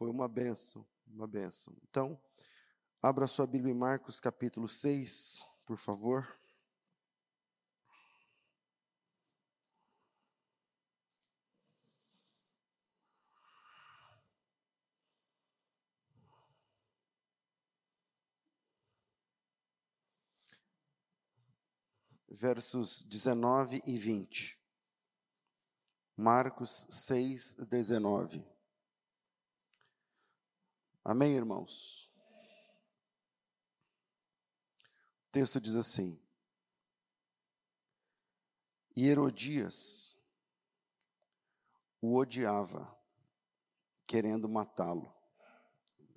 Foi uma benção, uma benção. Então, abra sua Bíblia em Marcos capítulo 6, por favor. versos 19 e 20. Marcos 6, 19. Amém, irmãos? O texto diz assim: E Herodias o odiava, querendo matá-lo,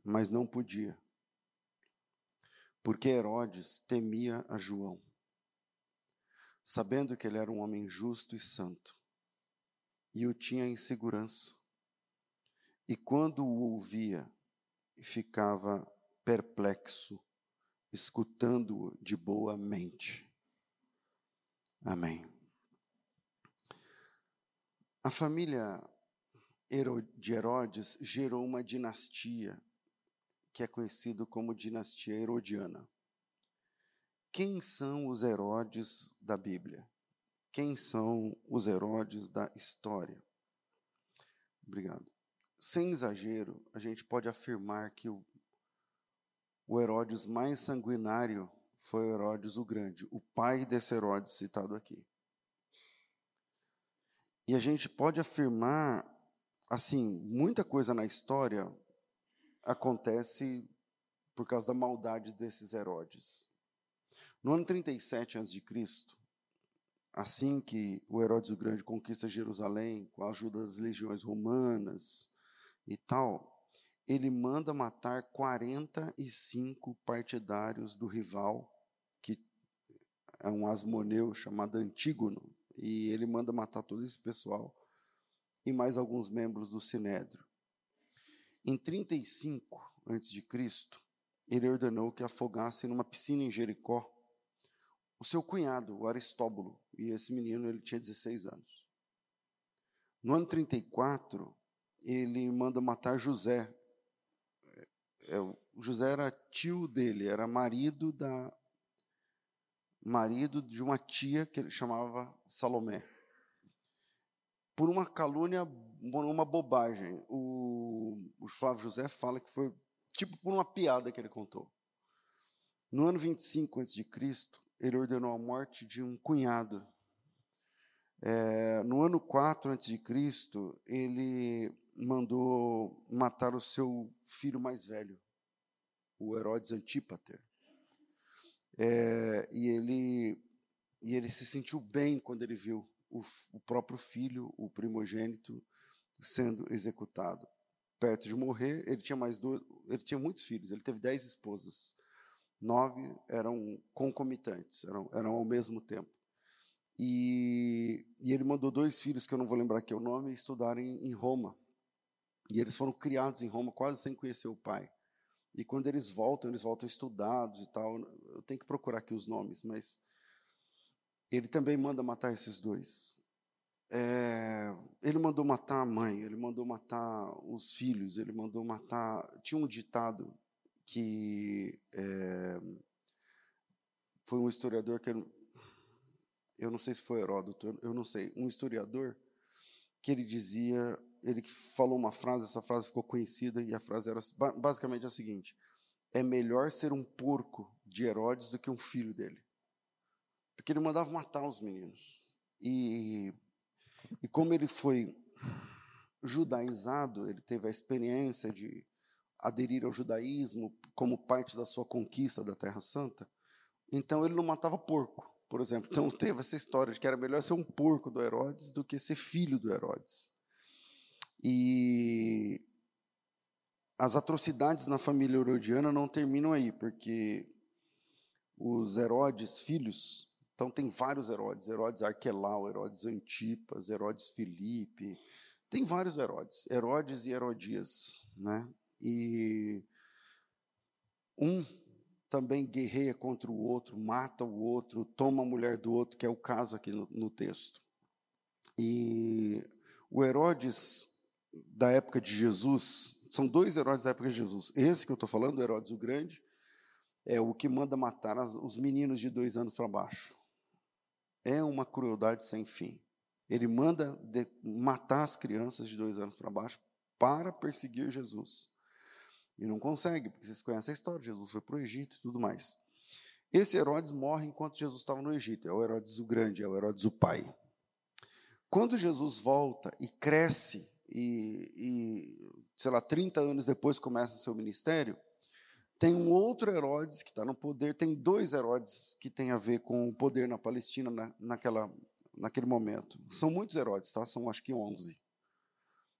mas não podia, porque Herodes temia a João sabendo que ele era um homem justo e santo, e o tinha em segurança. E quando o ouvia, ficava perplexo, escutando-o de boa mente. Amém. A família de Herodes gerou uma dinastia que é conhecida como dinastia herodiana. Quem são os Herodes da Bíblia? Quem são os Herodes da história? Obrigado. Sem exagero, a gente pode afirmar que o, o Herodes mais sanguinário foi Herodes o Grande, o pai desse Herodes citado aqui. E a gente pode afirmar, assim, muita coisa na história acontece por causa da maldade desses Herodes. No ano 37 a.C., assim que o Herodes o Grande conquista Jerusalém com a ajuda das legiões romanas e tal, ele manda matar 45 partidários do rival, que é um asmoneu chamado Antígono, e ele manda matar todo esse pessoal e mais alguns membros do Sinédrio. Em 35 a.C., ele ordenou que afogassem numa piscina em Jericó o seu cunhado, o Aristóbulo, e esse menino ele tinha 16 anos. No ano 34, ele manda matar José. É, José era tio dele, era marido da marido de uma tia que ele chamava Salomé. Por uma calúnia, por uma bobagem. O, o Flávio José fala que foi tipo por uma piada que ele contou. No ano 25 a.C., ele ordenou a morte de um cunhado. É, no ano 4 a.C., ele mandou matar o seu filho mais velho, o Herodes Antípater. É, e, ele, e ele se sentiu bem quando ele viu o, o próprio filho, o primogênito, sendo executado. Perto de morrer, ele tinha mais dois, ele tinha muitos filhos, ele teve dez esposas nove eram concomitantes, eram, eram ao mesmo tempo. E, e, ele mandou dois filhos, que eu não vou lembrar aqui o nome, estudarem em Roma. E eles foram criados em Roma quase sem conhecer o pai. E quando eles voltam, eles voltam estudados e tal. Eu tenho que procurar aqui os nomes, mas ele também manda matar esses dois. É, ele mandou matar a mãe, ele mandou matar os filhos, ele mandou matar. Tinha um ditado que é, foi um historiador que eu, eu não sei se foi Heródoto, eu não sei, um historiador que ele dizia, ele falou uma frase, essa frase ficou conhecida e a frase era basicamente a seguinte: é melhor ser um porco de Herodes do que um filho dele, porque ele mandava matar os meninos e e como ele foi judaizado, ele teve a experiência de aderir ao judaísmo como parte da sua conquista da Terra Santa, então ele não matava porco, por exemplo. Então teve essa história de que era melhor ser um porco do Herodes do que ser filho do Herodes. E as atrocidades na família herodiana não terminam aí, porque os Herodes filhos, então tem vários Herodes, Herodes Arquelau, Herodes Antipas, Herodes Filipe, tem vários Herodes, Herodes e Herodias, né? E um também guerreia contra o outro, mata o outro, toma a mulher do outro, que é o caso aqui no, no texto. E o Herodes da época de Jesus, são dois Herodes da época de Jesus. Esse que eu estou falando, Herodes o Grande, é o que manda matar as, os meninos de dois anos para baixo. É uma crueldade sem fim. Ele manda de, matar as crianças de dois anos para baixo para perseguir Jesus. E não consegue, porque vocês conhecem a história: Jesus foi para o Egito e tudo mais. Esse Herodes morre enquanto Jesus estava no Egito. É o Herodes o Grande, é o Herodes o Pai. Quando Jesus volta e cresce, e, e sei lá, 30 anos depois começa seu ministério, tem um outro Herodes que está no poder, tem dois Herodes que têm a ver com o poder na Palestina na, naquela, naquele momento. São muitos Herodes, tá? são acho que 11.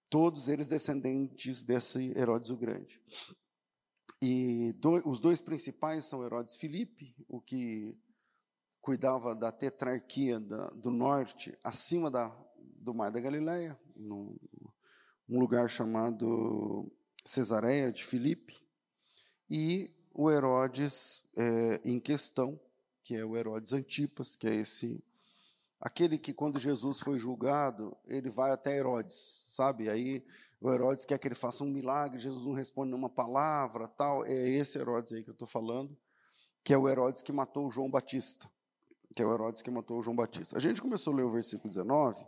Todos eles descendentes desse Herodes o Grande. E do, os dois principais são Herodes Filipe, o que cuidava da tetrarquia da, do norte, acima da, do Mar da Galileia, num, um lugar chamado Cesareia de Filipe, e o Herodes é, em questão, que é o Herodes Antipas, que é esse aquele que quando Jesus foi julgado, ele vai até Herodes, sabe? Aí o Herodes quer que ele faça um milagre, Jesus não responde nenhuma palavra, tal. É esse Herodes aí que eu estou falando, que é o Herodes que matou o João Batista, que é o Herodes que matou o João Batista. A gente começou a ler o versículo 19,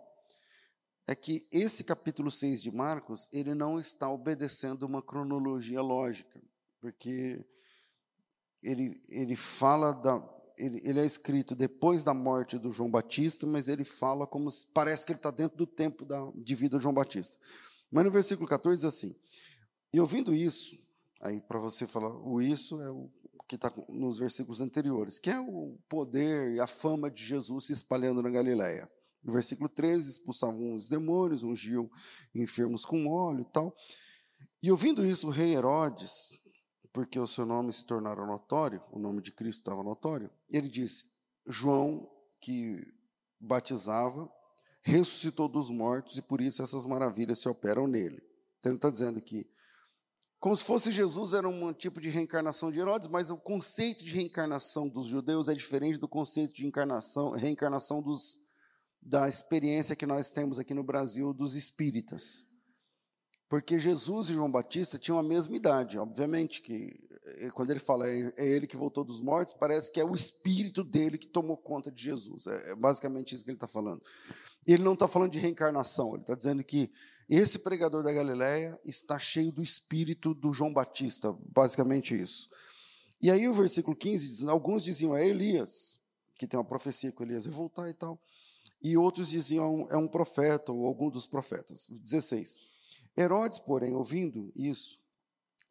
é que esse capítulo 6 de Marcos, ele não está obedecendo uma cronologia lógica, porque ele, ele fala da, ele, ele, é escrito depois da morte do João Batista, mas ele fala como se, parece que ele está dentro do tempo da, de vida de João Batista. Mas no versículo 14 diz assim: E ouvindo isso, aí para você falar, o isso é o que está nos versículos anteriores, que é o poder e a fama de Jesus se espalhando na Galileia. No versículo 13, expulsavam os demônios, ungiam enfermos com óleo e tal. E ouvindo isso, o rei Herodes, porque o seu nome se tornara notório, o nome de Cristo estava notório, ele disse: João, que batizava, ressuscitou dos mortos e por isso essas maravilhas se operam nele. Então ele está dizendo que, como se fosse Jesus, era um tipo de reencarnação de Herodes, mas o conceito de reencarnação dos judeus é diferente do conceito de encarnação, reencarnação dos da experiência que nós temos aqui no Brasil dos espíritas. Porque Jesus e João Batista tinham a mesma idade, obviamente, que eh, quando ele fala é, é ele que voltou dos mortos, parece que é o espírito dele que tomou conta de Jesus. É, é basicamente isso que ele está falando. Ele não está falando de reencarnação, ele está dizendo que esse pregador da Galileia está cheio do espírito do João Batista, basicamente isso. E aí o versículo 15 diz: alguns diziam é Elias, que tem uma profecia que Elias ia voltar e tal e outros diziam é um profeta ou algum dos profetas. 16. Herodes, porém, ouvindo isso,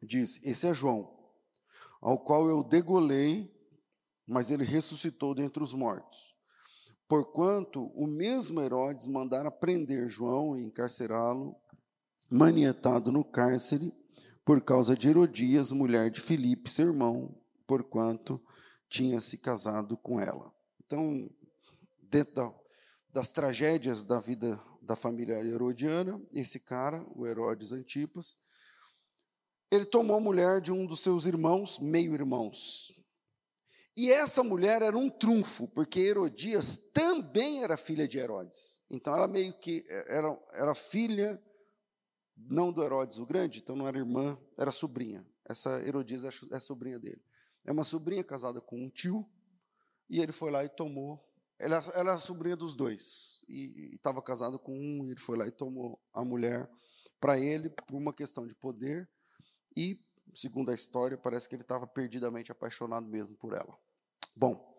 diz: Esse é João, ao qual eu degolei, mas ele ressuscitou dentre os mortos. Porquanto o mesmo Herodes mandara prender João e encarcerá-lo, manietado no cárcere, por causa de Herodias, mulher de Filipe, seu irmão, porquanto tinha se casado com ela. Então, dentro da das tragédias da vida da família herodiana, esse cara, o Herodes Antipas, ele tomou a mulher de um dos seus irmãos, meio-irmãos. E essa mulher era um trunfo, porque Herodias também era filha de Herodes. Então ela meio que era, era filha, não do Herodes o Grande, então não era irmã, era sobrinha. Essa Herodias é, é sobrinha dele. É uma sobrinha casada com um tio, e ele foi lá e tomou ela, era sobrinha dos dois e estava casado com um. E ele foi lá e tomou a mulher para ele por uma questão de poder e, segundo a história, parece que ele estava perdidamente apaixonado mesmo por ela. Bom,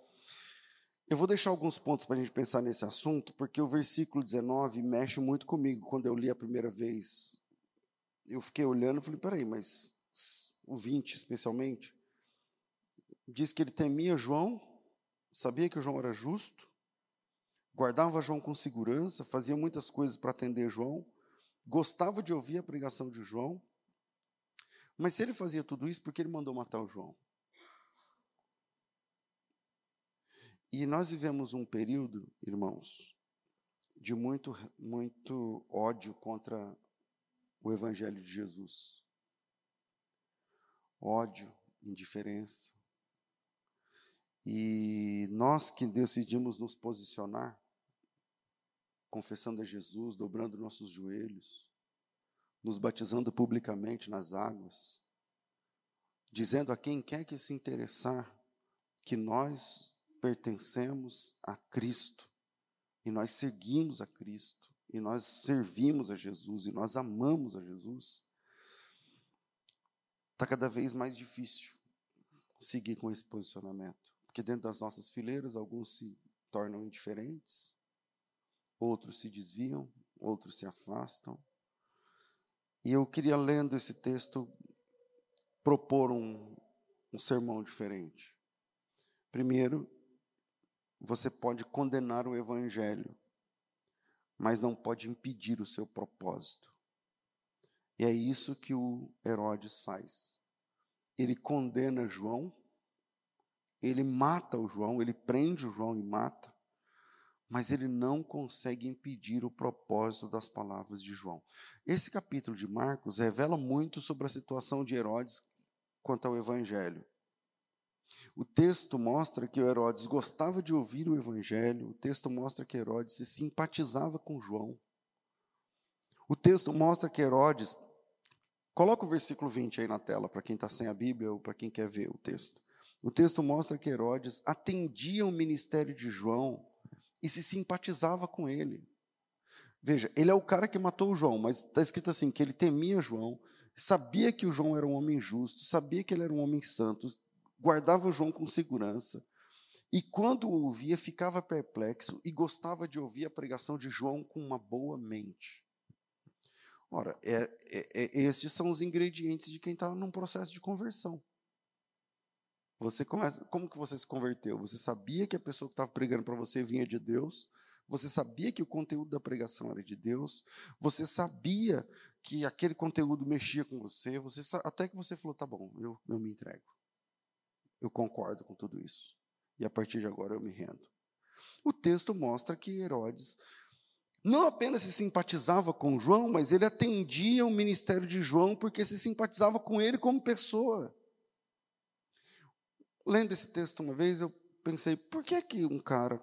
eu vou deixar alguns pontos para a gente pensar nesse assunto, porque o versículo 19 mexe muito comigo. Quando eu li a primeira vez, eu fiquei olhando e falei: peraí, mas o 20 especialmente, diz que ele temia João sabia que João era justo, guardava João com segurança, fazia muitas coisas para atender João, gostava de ouvir a pregação de João. Mas se ele fazia tudo isso, por que ele mandou matar o João? E nós vivemos um período, irmãos, de muito, muito ódio contra o Evangelho de Jesus. Ódio, indiferença, e nós que decidimos nos posicionar, confessando a Jesus, dobrando nossos joelhos, nos batizando publicamente nas águas, dizendo a quem quer que se interessar que nós pertencemos a Cristo e nós seguimos a Cristo e nós servimos a Jesus e nós amamos a Jesus, está cada vez mais difícil seguir com esse posicionamento. Porque dentro das nossas fileiras, alguns se tornam indiferentes, outros se desviam, outros se afastam. E eu queria, lendo esse texto, propor um, um sermão diferente. Primeiro, você pode condenar o Evangelho, mas não pode impedir o seu propósito. E é isso que o Herodes faz. Ele condena João, ele mata o João, ele prende o João e mata, mas ele não consegue impedir o propósito das palavras de João. Esse capítulo de Marcos revela muito sobre a situação de Herodes quanto ao evangelho. O texto mostra que Herodes gostava de ouvir o evangelho, o texto mostra que Herodes se simpatizava com João. O texto mostra que Herodes. Coloca o versículo 20 aí na tela, para quem está sem a Bíblia ou para quem quer ver o texto. O texto mostra que Herodes atendia o ministério de João e se simpatizava com ele. Veja, ele é o cara que matou o João, mas está escrito assim: que ele temia João, sabia que o João era um homem justo, sabia que ele era um homem santo, guardava o João com segurança. E quando o ouvia, ficava perplexo e gostava de ouvir a pregação de João com uma boa mente. Ora, é, é, é, esses são os ingredientes de quem está num processo de conversão. Você começa, como que você se converteu? Você sabia que a pessoa que estava pregando para você vinha de Deus? Você sabia que o conteúdo da pregação era de Deus? Você sabia que aquele conteúdo mexia com você, você até que você falou, tá bom, eu, eu me entrego. Eu concordo com tudo isso. E a partir de agora eu me rendo. O texto mostra que Herodes não apenas se simpatizava com João, mas ele atendia o ministério de João porque se simpatizava com ele como pessoa. Lendo esse texto uma vez, eu pensei, por que que um cara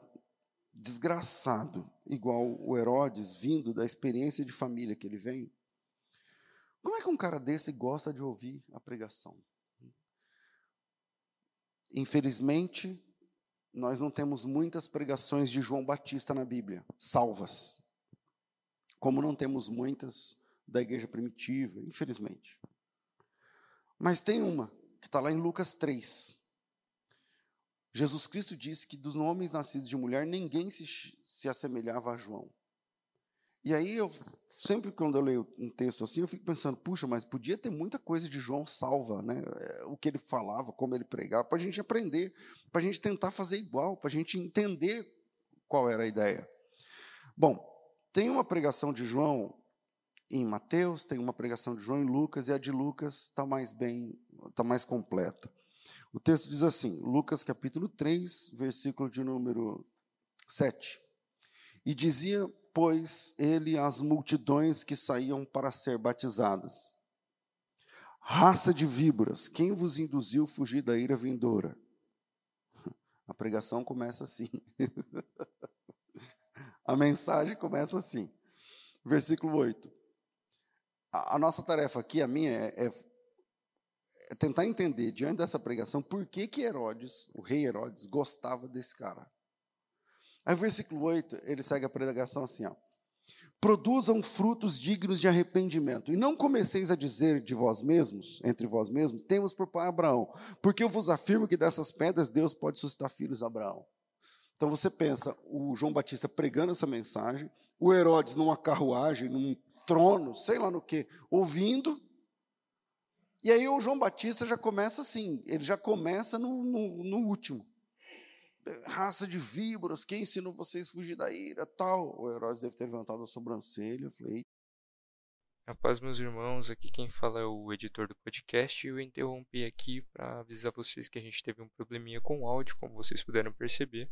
desgraçado, igual o Herodes, vindo da experiência de família que ele vem, como é que um cara desse gosta de ouvir a pregação? Infelizmente, nós não temos muitas pregações de João Batista na Bíblia, salvas. Como não temos muitas da igreja primitiva, infelizmente. Mas tem uma, que está lá em Lucas 3. Jesus Cristo disse que dos homens nascidos de mulher, ninguém se, se assemelhava a João. E aí, eu, sempre quando eu leio um texto assim, eu fico pensando, puxa, mas podia ter muita coisa de João salva, né? É, o que ele falava, como ele pregava, para a gente aprender, para a gente tentar fazer igual, para a gente entender qual era a ideia. Bom, tem uma pregação de João em Mateus, tem uma pregação de João em Lucas, e a de Lucas está mais bem, está mais completa. O texto diz assim, Lucas capítulo 3, versículo de número 7. E dizia pois, ele às multidões que saíam para ser batizadas. Raça de víboras, quem vos induziu a fugir da ira vindoura? A pregação começa assim. a mensagem começa assim. Versículo 8. A, nossa tarefa aqui, a minha, é, é, é tentar entender, diante dessa pregação, por que, que Herodes, o rei Herodes, gostava desse cara. Aí, versículo 8, ele segue a pregação assim: ó, Produzam frutos dignos de arrependimento, e não comeceis a dizer de vós mesmos, entre vós mesmos, temos por pai Abraão, porque eu vos afirmo que dessas pedras Deus pode suscitar filhos a Abraão. Então você pensa, o João Batista pregando essa mensagem, o Herodes numa carruagem, num trono, sei lá no que, ouvindo, e aí o João Batista já começa assim, ele já começa no, no, no último raça de víboras, quem ensinou vocês a fugir da ira, tal. O Heróis deve ter levantado a sobrancelha. Eu falei, Rapaz, meus irmãos, aqui quem fala é o editor do podcast eu interrompi aqui para avisar vocês que a gente teve um probleminha com o áudio, como vocês puderam perceber,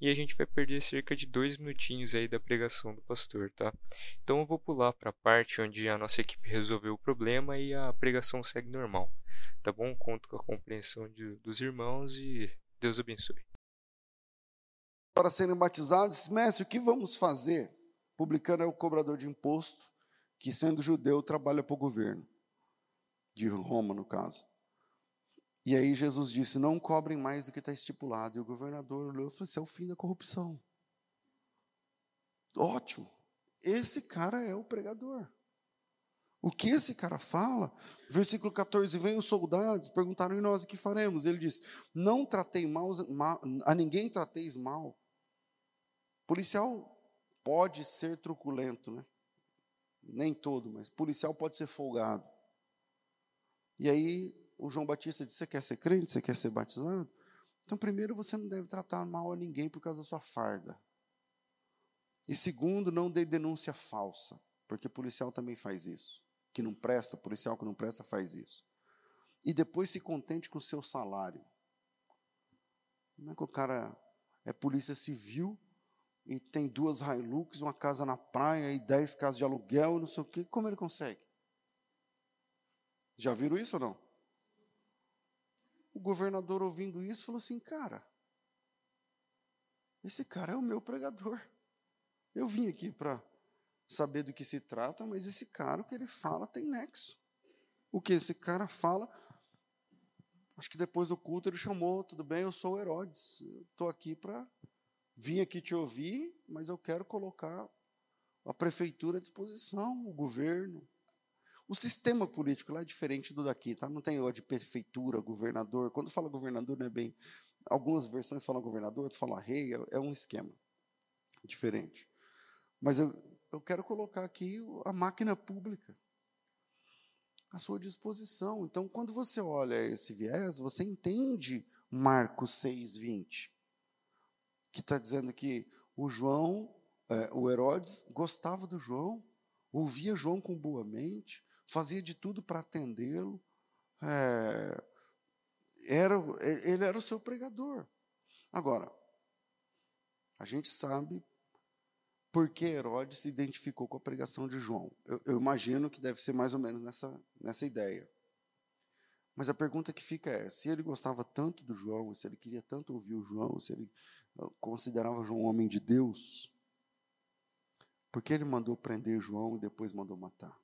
e a gente vai perder cerca de dois minutinhos aí da pregação do pastor, tá? Então eu vou pular para a parte onde a nossa equipe resolveu o problema e a pregação segue normal, tá bom? Conto com a compreensão de, dos irmãos e Deus abençoe para serem batizados, mestre, o que vamos fazer? Publicano é o cobrador de imposto, que sendo judeu trabalha para o governo, de Roma, no caso. E aí Jesus disse: Não cobrem mais do que está estipulado. E o governador olhou e falou: Isso é o fim da corrupção. Ótimo. Esse cara é o pregador. O que esse cara fala? Versículo 14: Vem os soldados, perguntaram: E nós o que faremos? Ele diz: Não tratei mal, a ninguém trateis mal. Policial pode ser truculento, né? Nem todo, mas policial pode ser folgado. E aí o João Batista disse: Você quer ser crente? Você quer ser batizado? Então, primeiro, você não deve tratar mal a ninguém por causa da sua farda. E segundo, não dê denúncia falsa, porque policial também faz isso. Que não presta, policial que não presta faz isso. E depois se contente com o seu salário. Não é que o cara é polícia civil e tem duas Hilux, uma casa na praia e dez casas de aluguel, não sei o quê. Como ele consegue? Já viram isso ou não? O governador, ouvindo isso, falou assim: Cara, esse cara é o meu pregador. Eu vim aqui para saber do que se trata, mas esse cara, o que ele fala, tem nexo. O que esse cara fala. Acho que depois do culto ele chamou: Tudo bem, eu sou o Herodes. Estou aqui para. Vim aqui te ouvir, mas eu quero colocar a prefeitura à disposição, o governo, o sistema político lá é diferente do daqui, tá? Não tem ó de prefeitura, governador. Quando fala governador, não é bem. Algumas versões falam governador, outras falam rei, é, é um esquema diferente. Mas eu, eu quero colocar aqui a máquina pública à sua disposição. Então, quando você olha esse viés, você entende Marcos 6,20, que está dizendo que o João, é, o Herodes, gostava do João, ouvia João com boa mente, fazia de tudo para atendê-lo. É, era, ele era o seu pregador. Agora, a gente sabe por que Herodes se identificou com a pregação de João. Eu, eu, imagino que deve ser mais ou menos nessa, nessa ideia. Mas a pergunta que fica é: se ele gostava tanto do João, se ele queria tanto ouvir o João, se ele considerava João um homem de Deus, por que ele mandou prender João e depois mandou matar?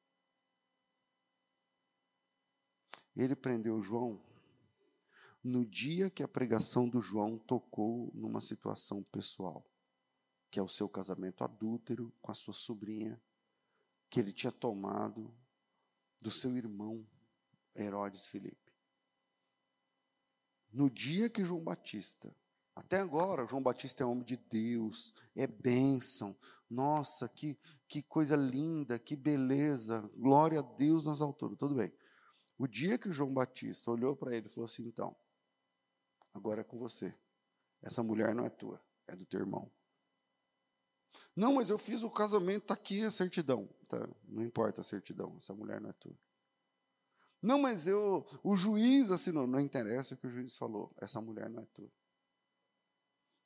Ele prendeu João no dia que a pregação do João tocou numa situação pessoal, que é o seu casamento adúltero com a sua sobrinha, que ele tinha tomado do seu irmão Herodes Filipe. No dia que João Batista, até agora, João Batista é homem de Deus, é bênção, nossa, que, que coisa linda, que beleza, glória a Deus nas alturas, tudo bem. O dia que João Batista olhou para ele e falou assim: então, agora é com você. Essa mulher não é tua, é do teu irmão. Não, mas eu fiz o casamento, está aqui a certidão. Tá, não importa a certidão, essa mulher não é tua. Não, mas eu, o juiz assinou. Não interessa o que o juiz falou, essa mulher não é tua.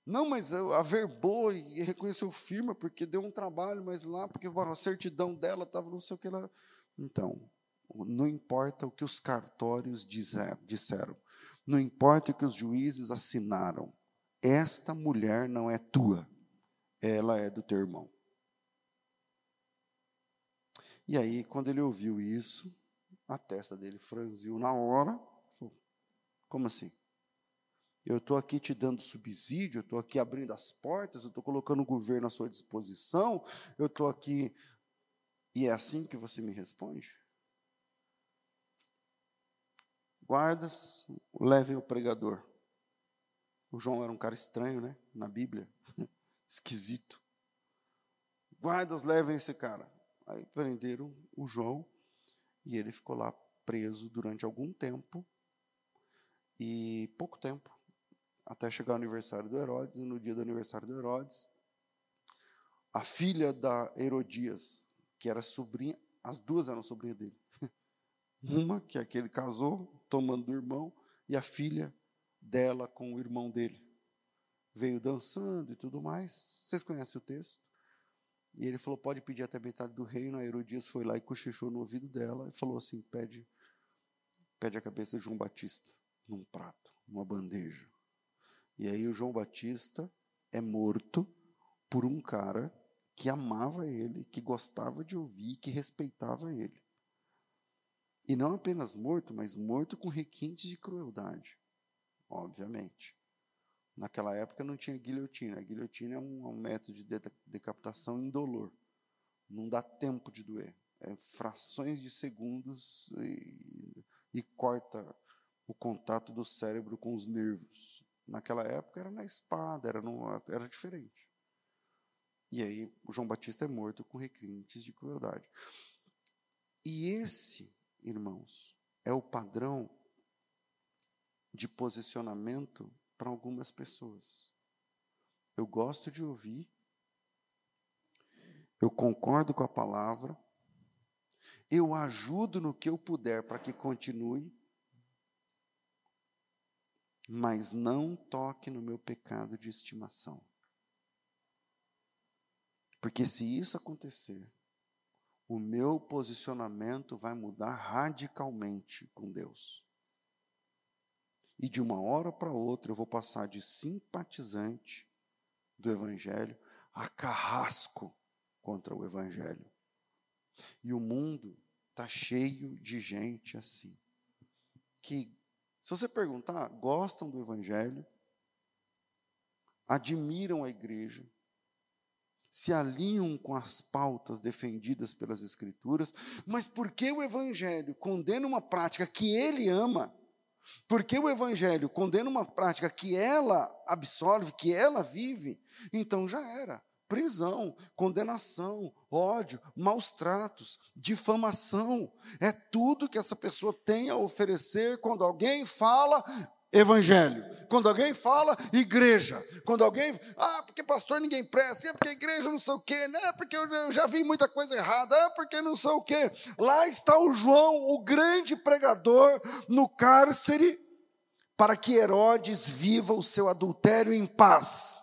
Não, mas eu averbou e reconheceu firma porque deu um trabalho, mas lá, porque a certidão dela estava não sei o que lá. Então, não importa o que os cartórios disseram, não importa o que os juízes assinaram, esta mulher não é tua, ela é do teu irmão. E aí, quando ele ouviu isso, a testa dele franziu na hora. Falou, Como assim? Eu estou aqui te dando subsídio, eu estou aqui abrindo as portas, eu estou colocando o governo à sua disposição, eu estou aqui. E é assim que você me responde? Guardas, levem o pregador. O João era um cara estranho, né? Na Bíblia. Esquisito. Guardas, levem esse cara. Aí prenderam o João e ele ficou lá preso durante algum tempo. E pouco tempo. Até chegar o aniversário do Herodes. E no dia do aniversário do Herodes, a filha da Herodias, que era sobrinha, as duas eram sobrinha dele. Uma, que é que ele casou, tomando do irmão, e a filha dela com o irmão dele. Veio dançando e tudo mais. Vocês conhecem o texto? E ele falou: pode pedir até metade do reino. A Herodias foi lá e cochichou no ouvido dela e falou assim: pede, pede a cabeça de João Batista num prato, numa bandeja. E aí o João Batista é morto por um cara que amava ele, que gostava de ouvir, que respeitava ele. E não apenas morto, mas morto com requintes de crueldade, obviamente. Naquela época não tinha guilhotina. A guilhotina é um, um método de decapitação indolor. Não dá tempo de doer. É frações de segundos e, e corta o contato do cérebro com os nervos. Naquela época era na espada, era, no, era diferente. E aí o João Batista é morto com requintes de crueldade. E esse irmãos, é o padrão de posicionamento para algumas pessoas. Eu gosto de ouvir, eu concordo com a palavra, eu ajudo no que eu puder para que continue, mas não toque no meu pecado de estimação. Porque se isso acontecer, o meu posicionamento vai mudar radicalmente com Deus. E de uma hora para outra eu vou passar de simpatizante do Evangelho a carrasco contra o Evangelho. E o mundo está cheio de gente assim. Que, se você perguntar, gostam do Evangelho, admiram a igreja, se alinham com as pautas defendidas pelas Escrituras, mas porque o Evangelho condena uma prática que ele ama, porque o Evangelho condena uma prática que ela absorve, que ela vive, então já era. Prisão, condenação, ódio, maus tratos, difamação. É tudo que essa pessoa tem a oferecer quando alguém fala evangelho. Quando alguém fala igreja, quando alguém, ah, porque pastor ninguém presta, é porque igreja não sei o quê, né? Porque eu já vi muita coisa errada, é porque não sei o quê. Lá está o João, o grande pregador no cárcere, para que Herodes viva o seu adultério em paz.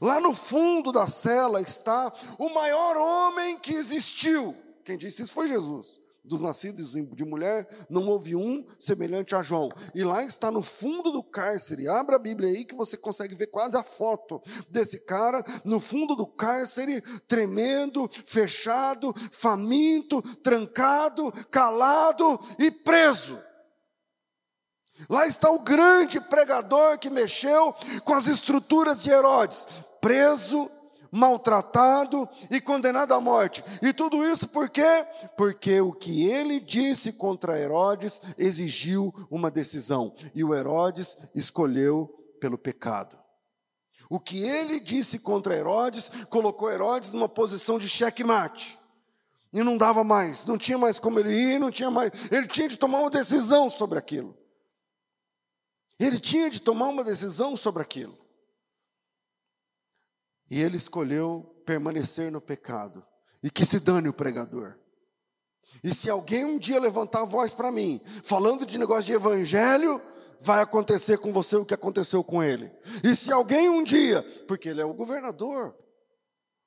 Lá no fundo da cela está o maior homem que existiu. Quem disse isso foi Jesus dos nascidos de mulher, não houve um semelhante a João. E lá está no fundo do cárcere. Abra a Bíblia aí que você consegue ver quase a foto desse cara no fundo do cárcere, tremendo, fechado, faminto, trancado, calado e preso. Lá está o grande pregador que mexeu com as estruturas de Herodes, preso maltratado e condenado à morte. E tudo isso por quê? Porque o que ele disse contra Herodes exigiu uma decisão, e o Herodes escolheu pelo pecado. O que ele disse contra Herodes colocou Herodes numa posição de checkmate. E não dava mais, não tinha mais como ele ir, não tinha mais. Ele tinha de tomar uma decisão sobre aquilo. Ele tinha de tomar uma decisão sobre aquilo. E ele escolheu permanecer no pecado. E que se dane o pregador. E se alguém um dia levantar a voz para mim, falando de negócio de evangelho, vai acontecer com você o que aconteceu com ele. E se alguém um dia, porque ele é o governador,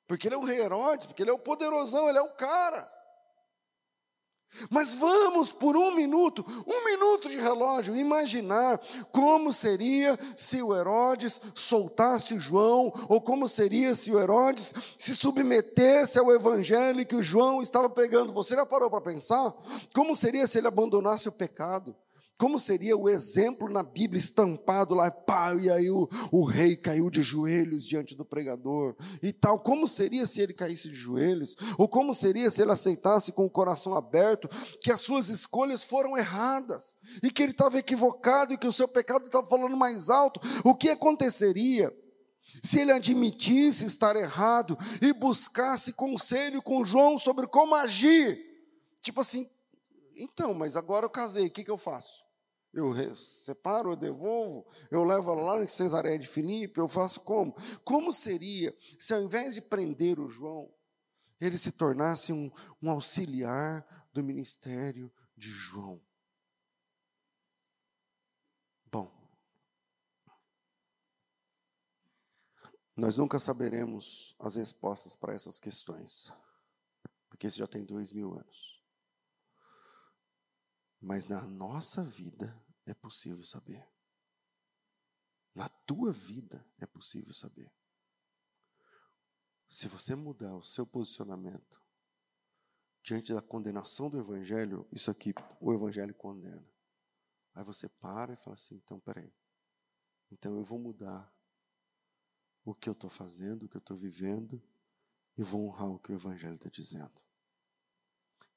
porque ele é o rei Herodes, porque ele é o poderosão, ele é o cara. Mas vamos por um minuto, um minuto de relógio, imaginar como seria se o Herodes soltasse João, ou como seria se o Herodes se submetesse ao evangelho que o João estava pregando. Você já parou para pensar? Como seria se ele abandonasse o pecado? Como seria o exemplo na Bíblia estampado lá, pá, e aí o, o rei caiu de joelhos diante do pregador e tal. Como seria se ele caísse de joelhos? Ou como seria se ele aceitasse com o coração aberto que as suas escolhas foram erradas e que ele estava equivocado e que o seu pecado estava falando mais alto? O que aconteceria? Se ele admitisse estar errado e buscasse conselho com João sobre como agir, tipo assim, então, mas agora eu casei, o que, que eu faço? Eu separo, eu devolvo, eu levo lá em Cesareia de Filipe, eu faço como? Como seria se ao invés de prender o João, ele se tornasse um, um auxiliar do ministério de João? Bom, nós nunca saberemos as respostas para essas questões, porque isso já tem dois mil anos. Mas na nossa vida é possível saber. Na tua vida é possível saber. Se você mudar o seu posicionamento diante da condenação do Evangelho, isso aqui, o Evangelho condena. Aí você para e fala assim: então, peraí. Então eu vou mudar o que eu estou fazendo, o que eu estou vivendo, e vou honrar o que o Evangelho está dizendo.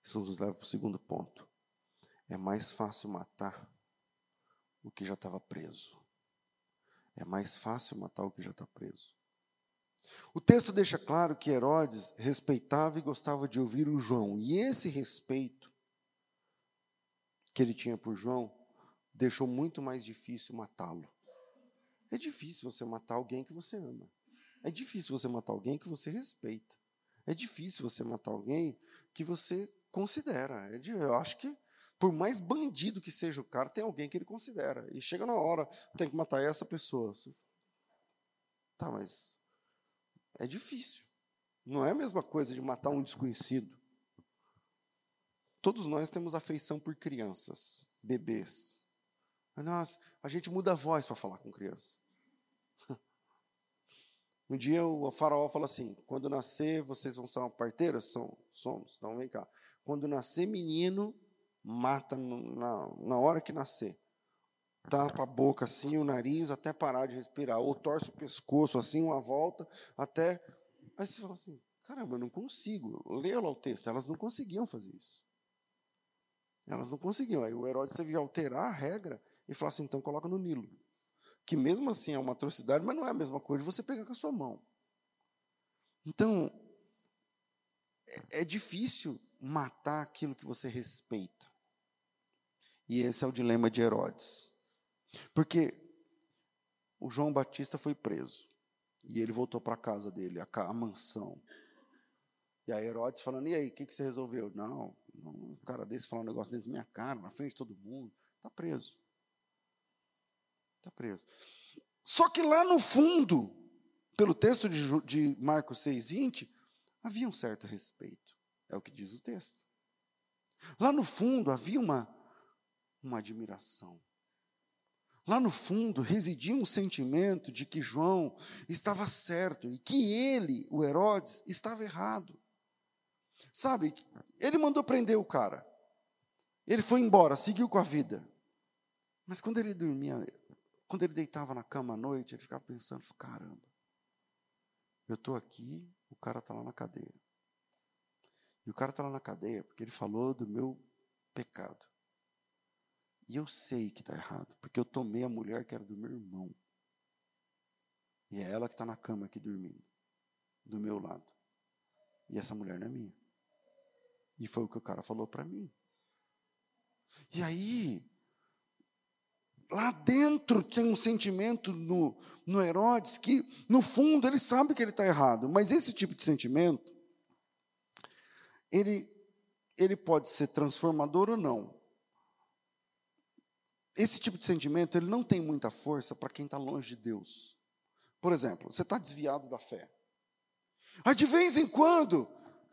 Isso nos leva para o segundo ponto. É mais fácil matar o que já estava preso. É mais fácil matar o que já está preso. O texto deixa claro que Herodes respeitava e gostava de ouvir o João. E esse respeito que ele tinha por João deixou muito mais difícil matá-lo. É difícil você matar alguém que você ama. É difícil você matar alguém que você respeita. É difícil você matar alguém que você considera. É eu acho que, por mais bandido que seja o cara, tem alguém que ele considera. E chega na hora, tem que matar essa pessoa. Tá, mas é difícil. Não é a mesma coisa de matar um desconhecido. Todos nós temos afeição por crianças, bebês. Nossa, a gente muda a voz para falar com criança. Um dia o faraó fala assim: quando nascer, vocês vão ser uma parteira? São, somos. Então vem cá. Quando nascer menino, mata na, na hora que nascer. Tapa a boca assim, o nariz, até parar de respirar. Ou torce o pescoço assim, uma volta, até. Aí você fala assim: caramba, eu não consigo. Leia lá o texto. Elas não conseguiam fazer isso. Elas não conseguiam. Aí o Herodes teve que alterar a regra e falar assim: então coloca no Nilo que mesmo assim é uma atrocidade, mas não é a mesma coisa de você pegar com a sua mão. Então, é, é difícil matar aquilo que você respeita. E esse é o dilema de Herodes. Porque o João Batista foi preso. E ele voltou para a casa dele, a, mansão. E aí Herodes falando, e aí, o que, que você resolveu? Não, não, um cara desse falar um negócio dentro da minha cara, na frente de todo mundo. Está preso. Está preso. Só que lá no fundo, pelo texto de, de Marcos 6,20, havia um certo respeito. É o que diz o texto. Lá no fundo havia uma, uma admiração. Lá no fundo residia um sentimento de que João estava certo e que ele, o Herodes, estava errado. Sabe, ele mandou prender o cara. Ele foi embora, seguiu com a vida. Mas quando ele dormia quando ele deitava na cama à noite, ele ficava pensando: caramba, eu estou aqui, o cara está lá na cadeia. E o cara está lá na cadeia porque ele falou do meu pecado. E eu sei que está errado, porque eu tomei a mulher que era do meu irmão. E é ela que está na cama aqui dormindo, do meu lado. E essa mulher não é minha. E foi o que o cara falou para mim. E aí, lá dentro tem um sentimento no, no Herodes que, no fundo, ele sabe que ele está errado, mas esse tipo de sentimento, ele, ele pode ser transformador ou não. Esse tipo de sentimento, ele não tem muita força para quem está longe de Deus. Por exemplo, você está desviado da fé. Aí, de vez em quando,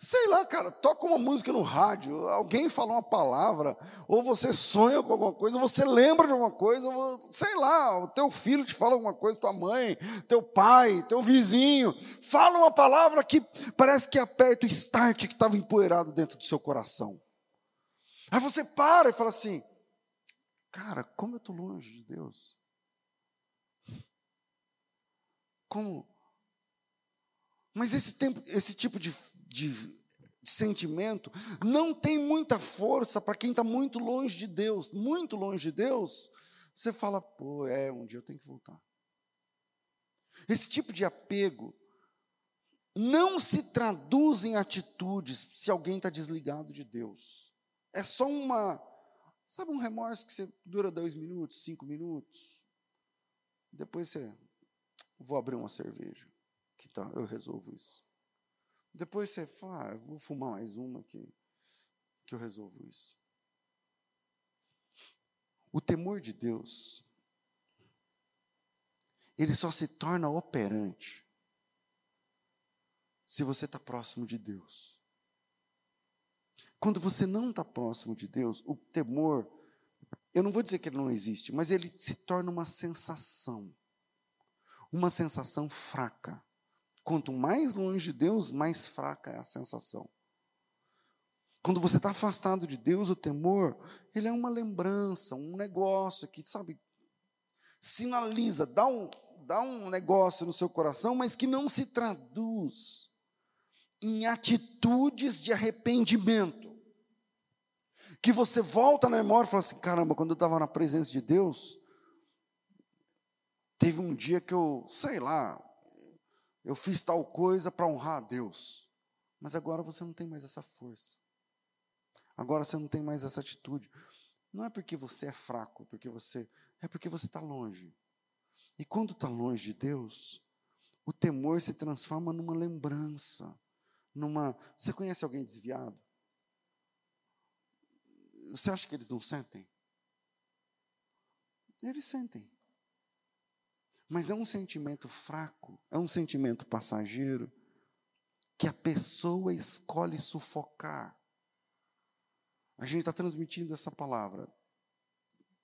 Sei lá, cara, toca uma música no rádio, alguém fala uma palavra, ou você sonha com alguma coisa, ou você lembra de alguma coisa, ou, sei lá, o teu filho te fala alguma coisa, tua mãe, teu pai, teu vizinho, fala uma palavra que parece que aperta o start que estava empoeirado dentro do seu coração. Aí você para e fala assim: cara, como eu estou longe de Deus? Como? Mas esse, tempo, esse tipo de de sentimento não tem muita força para quem está muito longe de Deus. Muito longe de Deus, você fala, pô, é, um dia eu tenho que voltar. Esse tipo de apego não se traduz em atitudes se alguém está desligado de Deus. É só uma, sabe, um remorso que você dura dois minutos, cinco minutos. Depois você, vou abrir uma cerveja, que tá, eu resolvo isso. Depois você fala, ah, vou fumar mais uma que, que eu resolvo isso. O temor de Deus, ele só se torna operante se você está próximo de Deus. Quando você não está próximo de Deus, o temor, eu não vou dizer que ele não existe, mas ele se torna uma sensação, uma sensação fraca Quanto mais longe de Deus, mais fraca é a sensação. Quando você está afastado de Deus, o temor, ele é uma lembrança, um negócio que, sabe, sinaliza, dá um, dá um negócio no seu coração, mas que não se traduz em atitudes de arrependimento. Que você volta na memória e fala assim: caramba, quando eu estava na presença de Deus, teve um dia que eu, sei lá, eu fiz tal coisa para honrar a Deus. Mas agora você não tem mais essa força. Agora você não tem mais essa atitude. Não é porque você é fraco, porque você é porque você está longe. E quando está longe de Deus, o temor se transforma numa lembrança, numa. Você conhece alguém desviado? Você acha que eles não sentem? Eles sentem. Mas é um sentimento fraco, é um sentimento passageiro, que a pessoa escolhe sufocar. A gente está transmitindo essa palavra.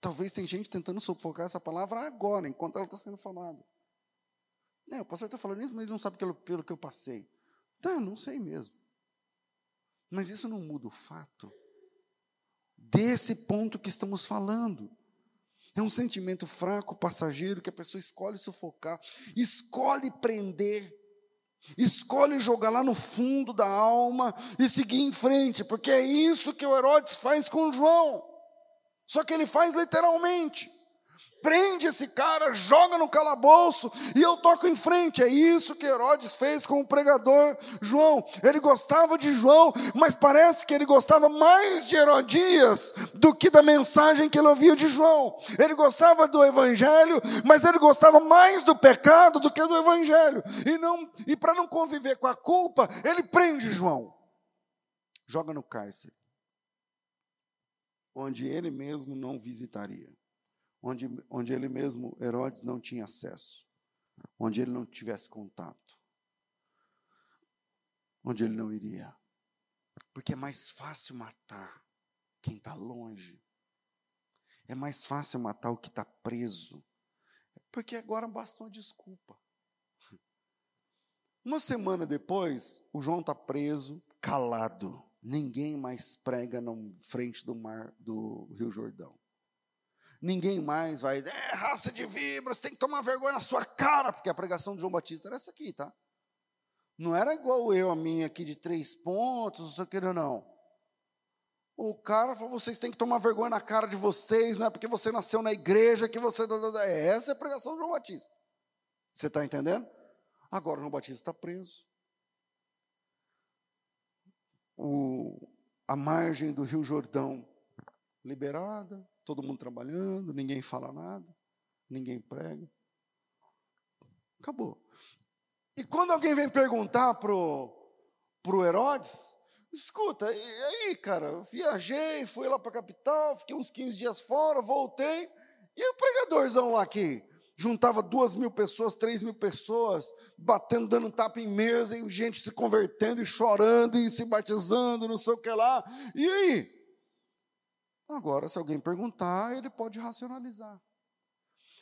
Talvez tem gente tentando sufocar essa palavra agora, enquanto ela está sendo falada. É, o pastor está falando isso, mas ele não sabe pelo, pelo que eu passei. Tá, não sei mesmo. Mas isso não muda o fato desse ponto que estamos falando. É um sentimento fraco, passageiro, que a pessoa escolhe sufocar, escolhe prender, escolhe jogar lá no fundo da alma e seguir em frente, porque é isso que o Herodes faz com João. Só que ele faz literalmente prende esse cara, joga no calabouço e eu toco em frente. É isso que Herodes fez com o pregador João. Ele gostava de João, mas parece que ele gostava mais de Herodias do que da mensagem que ele ouvia de João. Ele gostava do evangelho, mas ele gostava mais do pecado do que do evangelho. E não e para não conviver com a culpa, ele prende João. Joga no cárcere. Onde ele mesmo não visitaria onde, onde ele mesmo, Herodes, não tinha acesso, onde ele não tivesse contato, onde ele não iria. Porque é mais fácil matar quem está longe, é mais fácil matar o que está preso, porque agora basta uma desculpa. Uma semana depois, o João está preso, calado. Ninguém mais prega na frente do mar do Rio Jordão. Ninguém mais vai, é raça de vibras, tem que tomar vergonha na sua cara, porque a pregação de João Batista era essa aqui, tá? Não era igual eu, a minha aqui de três pontos, não sei o que, não. O cara falou: vocês têm que tomar vergonha na cara de vocês, não é porque você nasceu na igreja que você. É, essa é a pregação de João Batista. Você está entendendo? Agora João Batista está preso. O, a margem do Rio Jordão liberada, todo mundo trabalhando, ninguém fala nada, ninguém prega. Acabou. E quando alguém vem perguntar pro, pro Herodes, escuta, e aí, cara, viajei, fui lá para a capital, fiquei uns 15 dias fora, voltei, e o pregadorzão lá que juntava duas mil pessoas, três mil pessoas, batendo, dando tapa em mesa, e gente se convertendo e chorando e se batizando, não sei o que lá. E aí? Agora, se alguém perguntar, ele pode racionalizar.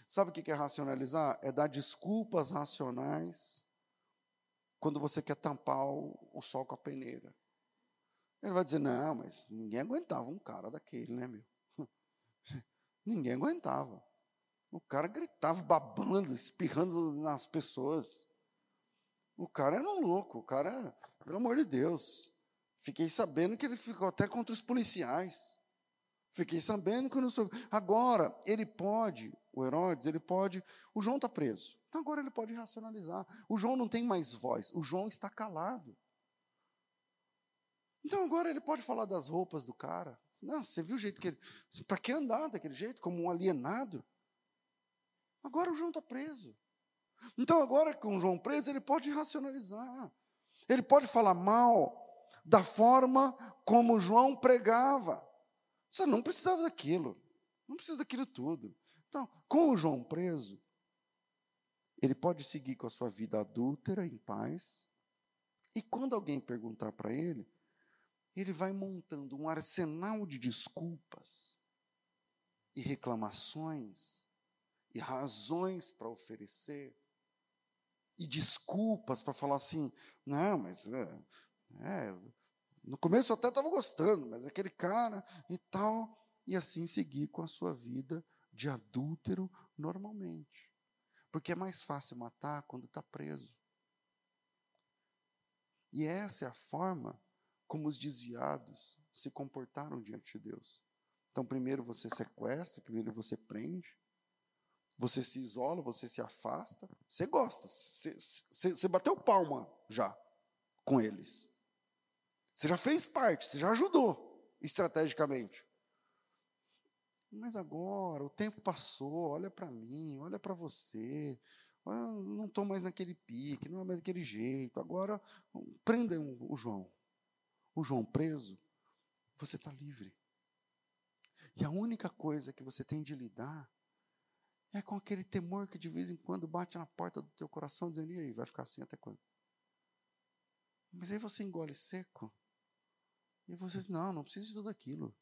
Sabe o que é racionalizar? É dar desculpas racionais quando você quer tampar o sol com a peneira. Ele vai dizer: não, mas ninguém aguentava um cara daquele, né, meu? ninguém aguentava. O cara gritava, babando, espirrando nas pessoas. O cara era um louco, o cara, pelo amor de Deus. Fiquei sabendo que ele ficou até contra os policiais. Fiquei sabendo que eu não. Agora, ele pode, o Herodes, ele pode. O João está preso. Então agora ele pode racionalizar. O João não tem mais voz. O João está calado. Então agora ele pode falar das roupas do cara. Não, você viu o jeito que ele. Para que andar daquele jeito, como um alienado? Agora o João está preso. Então agora com o João preso, ele pode racionalizar. Ele pode falar mal da forma como João pregava. Você não precisava daquilo. Não precisa daquilo tudo. Então, com o João preso, ele pode seguir com a sua vida adúltera em paz. E quando alguém perguntar para ele, ele vai montando um arsenal de desculpas e reclamações e razões para oferecer e desculpas para falar assim: não, mas é, é, no começo eu até estava gostando, mas aquele cara e tal. E assim seguir com a sua vida de adúltero normalmente. Porque é mais fácil matar quando está preso. E essa é a forma como os desviados se comportaram diante de Deus. Então, primeiro você sequestra, primeiro você prende, você se isola, você se afasta. Você gosta, você, você, bateu palma já com eles. Você já fez parte, você já ajudou estrategicamente. Mas agora, o tempo passou, olha para mim, olha para você. Olha, não estou mais naquele pique, não é mais daquele jeito. Agora, prendam o João. O João preso, você está livre. E a única coisa que você tem de lidar é com aquele temor que de vez em quando bate na porta do teu coração, dizendo: e aí, vai ficar assim até quando? Mas aí você engole seco. E você diz: não, não precisa de tudo aquilo.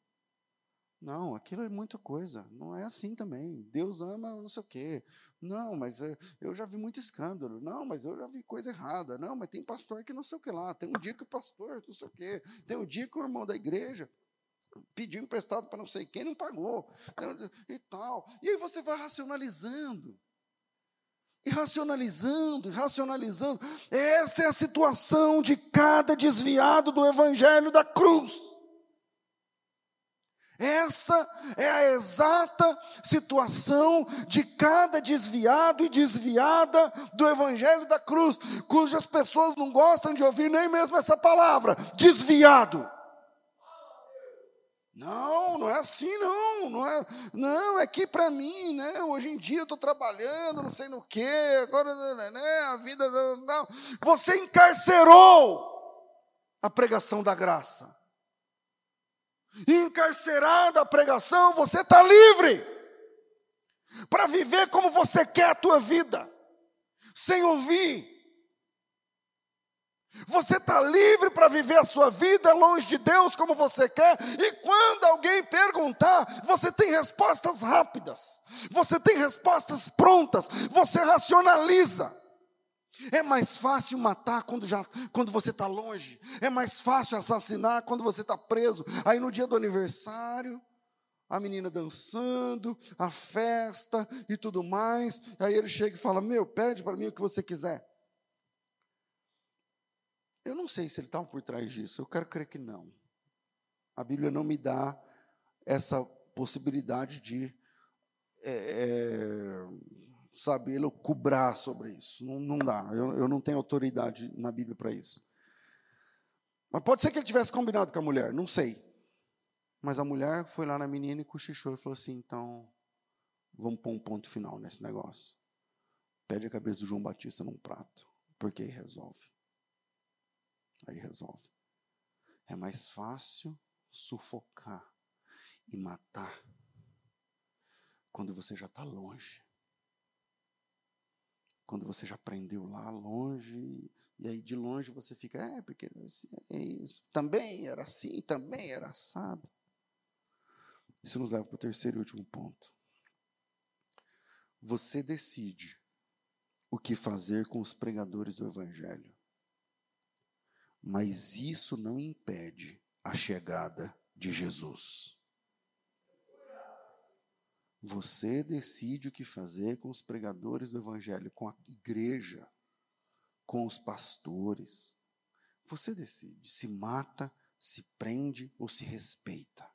Não, aquilo é muita coisa. Não é assim também. Deus ama não sei o quê. Não, mas é, eu já vi muito escândalo. Não, mas eu já vi coisa errada. Não, mas tem pastor que não sei o que lá. Tem um dia que o pastor não sei o quê. Tem um dia que o irmão da igreja pediu emprestado para não sei quem, não pagou. E tal. E aí você vai racionalizando. E racionalizando, e racionalizando. Essa é a situação de cada desviado do evangelho da cruz. Essa é a exata situação de cada desviado e desviada do Evangelho da Cruz, cujas pessoas não gostam de ouvir nem mesmo essa palavra, desviado. Não, não é assim, não. Não é, não, é que para mim, né? Hoje em dia eu estou trabalhando, não sei no quê, agora né, né, a vida. Não. Você encarcerou a pregação da graça encarcerada a pregação, você está livre para viver como você quer a tua vida, sem ouvir. Você está livre para viver a sua vida longe de Deus como você quer, e quando alguém perguntar, você tem respostas rápidas, você tem respostas prontas, você racionaliza. É mais fácil matar quando, já, quando você está longe. É mais fácil assassinar quando você está preso. Aí no dia do aniversário, a menina dançando, a festa e tudo mais. Aí ele chega e fala: Meu, pede para mim o que você quiser. Eu não sei se ele estava por trás disso. Eu quero crer que não. A Bíblia não me dá essa possibilidade de. É, sabe, elocubrar sobre isso. Não, não dá. Eu, eu não tenho autoridade na Bíblia para isso. Mas pode ser que ele tivesse combinado com a mulher, não sei. Mas a mulher foi lá na menina e cochichou e falou assim: então, vamos pôr um ponto final nesse negócio. Pede a cabeça do João Batista num prato, porque resolve. Aí resolve. É mais fácil sufocar e matar quando você já está longe quando você já aprendeu lá longe, e aí de longe você fica, é, porque é isso, também era assim, também era assado. Isso nos leva para o terceiro e último ponto. Você decide o que fazer com os pregadores do Evangelho, mas isso não impede a chegada de Jesus. Você decide o que fazer com os pregadores do Evangelho, com a igreja, com os pastores. Você decide se mata, se prende ou se respeita.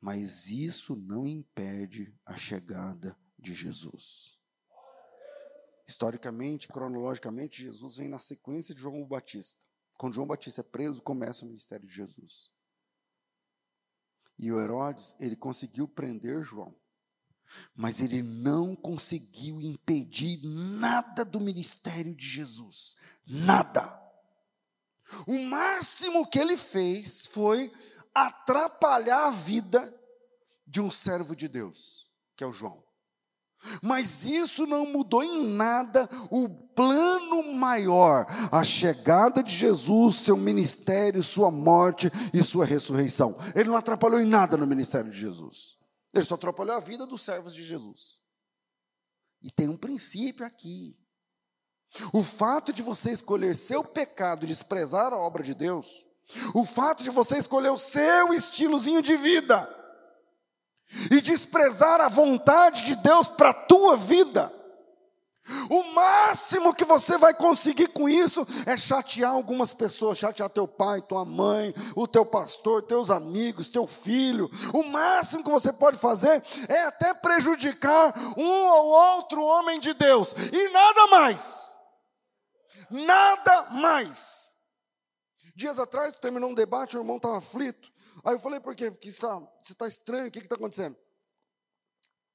Mas isso não impede a chegada de Jesus. Historicamente, cronologicamente, Jesus vem na sequência de João Batista. Quando João Batista é preso, começa o ministério de Jesus. E o Herodes, ele conseguiu prender João. Mas ele não conseguiu impedir nada do ministério de Jesus. Nada. O máximo que ele fez foi atrapalhar a vida de um servo de Deus, que é o João. Mas isso não mudou em nada o plano maior, a chegada de Jesus, seu ministério, sua morte e sua ressurreição. Ele não atrapalhou em nada no ministério de Jesus. Ele só atrapalhou a vida dos servos de Jesus. E tem um princípio aqui. O fato de você escolher seu pecado e desprezar a obra de Deus, o fato de você escolher o seu estilozinho de vida e desprezar a vontade de Deus para a tua vida, o máximo que você vai conseguir com isso é chatear algumas pessoas, chatear teu pai, tua mãe, o teu pastor, teus amigos, teu filho. O máximo que você pode fazer é até prejudicar um ou outro homem de Deus, e nada mais. Nada mais. Dias atrás terminou um debate, o irmão estava aflito. Aí eu falei, por quê? Porque está, você está estranho, o que está acontecendo?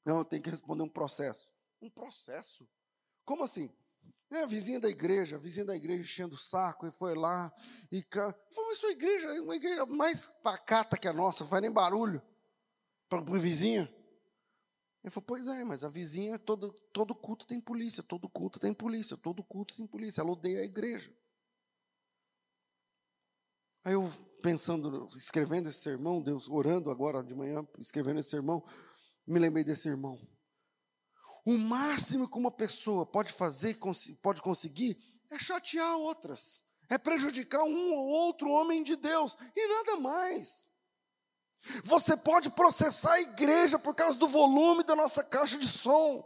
Não, eu tenho que responder um processo. Um processo? Como assim? É a vizinha da igreja, a vizinha da igreja enchendo o saco, e foi lá, e cara, mas sua igreja é uma igreja mais pacata que a nossa, não faz nem barulho para o vizinha. Ele falou, pois é, mas a vizinha, todo, todo culto tem polícia, todo culto tem polícia, todo culto tem polícia, ela odeia a igreja. Aí eu pensando, escrevendo esse sermão, Deus orando agora de manhã, escrevendo esse sermão, me lembrei desse irmão. O máximo que uma pessoa pode fazer, pode conseguir, é chatear outras, é prejudicar um ou outro homem de Deus, e nada mais. Você pode processar a igreja por causa do volume da nossa caixa de som.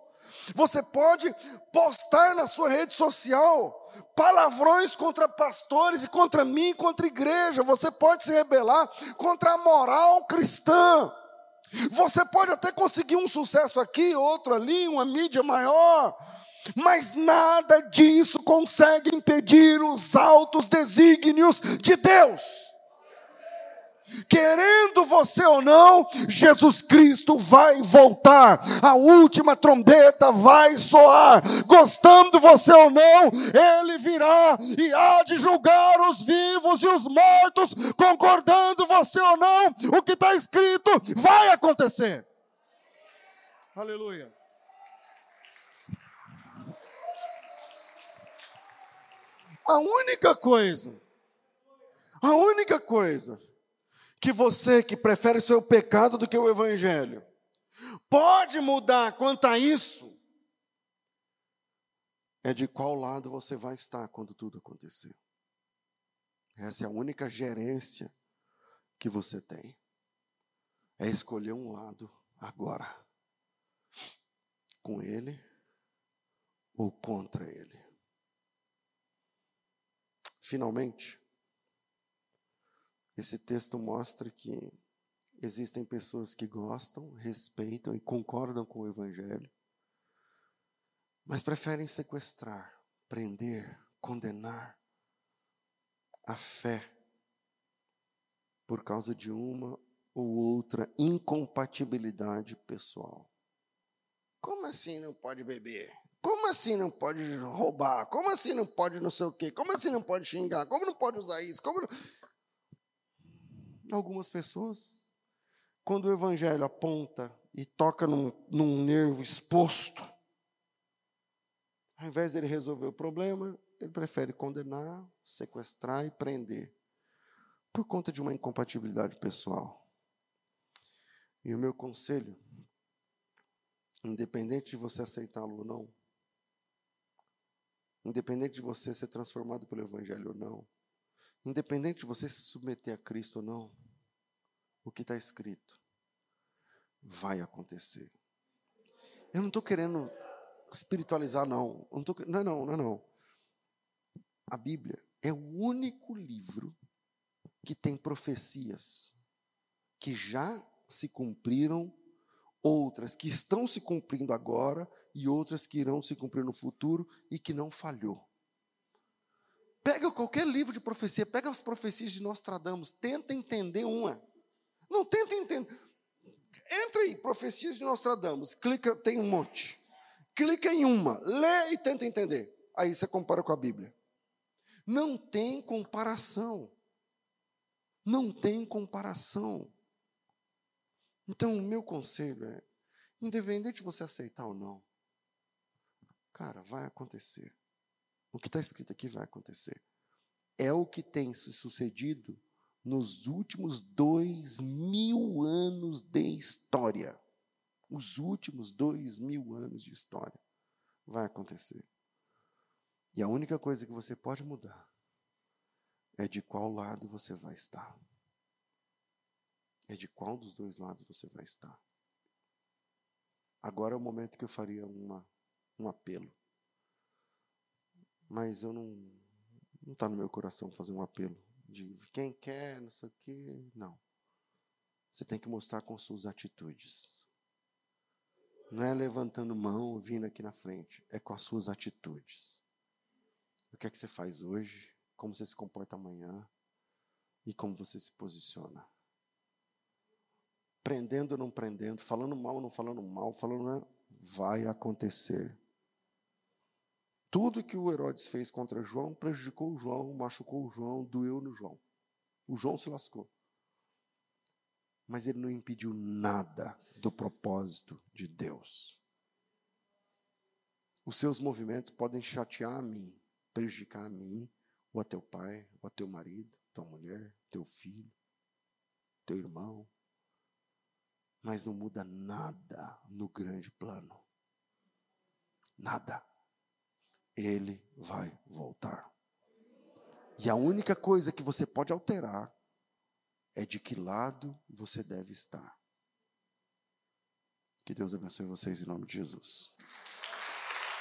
Você pode postar na sua rede social palavrões contra pastores e contra mim, contra a igreja. Você pode se rebelar contra a moral cristã. Você pode até conseguir um sucesso aqui, outro ali, uma mídia maior, mas nada disso consegue impedir os altos desígnios de Deus. Querendo você ou não, Jesus Cristo vai voltar, a última trombeta vai soar. Gostando você ou não, ele virá e há de julgar os vivos e os mortos. Concordando você ou não, o que está escrito vai acontecer. Aleluia. A única coisa, a única coisa que você que prefere o seu pecado do que o evangelho, pode mudar quanto a isso, é de qual lado você vai estar quando tudo acontecer. Essa é a única gerência que você tem. É escolher um lado agora. Com ele ou contra ele. Finalmente, esse texto mostra que existem pessoas que gostam, respeitam e concordam com o Evangelho, mas preferem sequestrar, prender, condenar a fé por causa de uma ou outra incompatibilidade pessoal. Como assim não pode beber? Como assim não pode roubar? Como assim não pode não sei o quê? Como assim não pode xingar? Como não pode usar isso? Como não... Algumas pessoas, quando o evangelho aponta e toca num, num nervo exposto, ao invés dele resolver o problema, ele prefere condenar, sequestrar e prender, por conta de uma incompatibilidade pessoal. E o meu conselho, independente de você aceitá-lo ou não, independente de você ser transformado pelo Evangelho ou não, Independente de você se submeter a Cristo ou não, o que está escrito vai acontecer. Eu não estou querendo espiritualizar, não. Não, tô, não, não, não, não. A Bíblia é o único livro que tem profecias que já se cumpriram, outras que estão se cumprindo agora e outras que irão se cumprir no futuro e que não falhou. Pega qualquer livro de profecia, pega as profecias de Nostradamus, tenta entender uma. Não tenta entender. Entra aí, profecias de Nostradamus, clica, tem um monte. Clica em uma, lê e tenta entender. Aí você compara com a Bíblia. Não tem comparação. Não tem comparação. Então, o meu conselho é: independente de você aceitar ou não, cara, vai acontecer. O que está escrito aqui vai acontecer. É o que tem se sucedido nos últimos dois mil anos de história. Os últimos dois mil anos de história vai acontecer. E a única coisa que você pode mudar é de qual lado você vai estar. É de qual dos dois lados você vai estar. Agora é o momento que eu faria uma, um apelo. Mas eu não. Não está no meu coração fazer um apelo de quem quer, não sei o quê. Não. Você tem que mostrar com suas atitudes. Não é levantando mão, vindo aqui na frente. É com as suas atitudes. O que é que você faz hoje? Como você se comporta amanhã? E como você se posiciona? Prendendo ou não prendendo, falando mal ou não falando mal, falando não, vai acontecer. Tudo que o Herodes fez contra João prejudicou o João, machucou o João, doeu no João. O João se lascou. Mas ele não impediu nada do propósito de Deus. Os seus movimentos podem chatear a mim, prejudicar a mim, ou a teu pai, ou a teu marido, tua mulher, teu filho, teu irmão. Mas não muda nada no grande plano. Nada ele vai voltar. E a única coisa que você pode alterar é de que lado você deve estar. Que Deus abençoe vocês em nome de Jesus.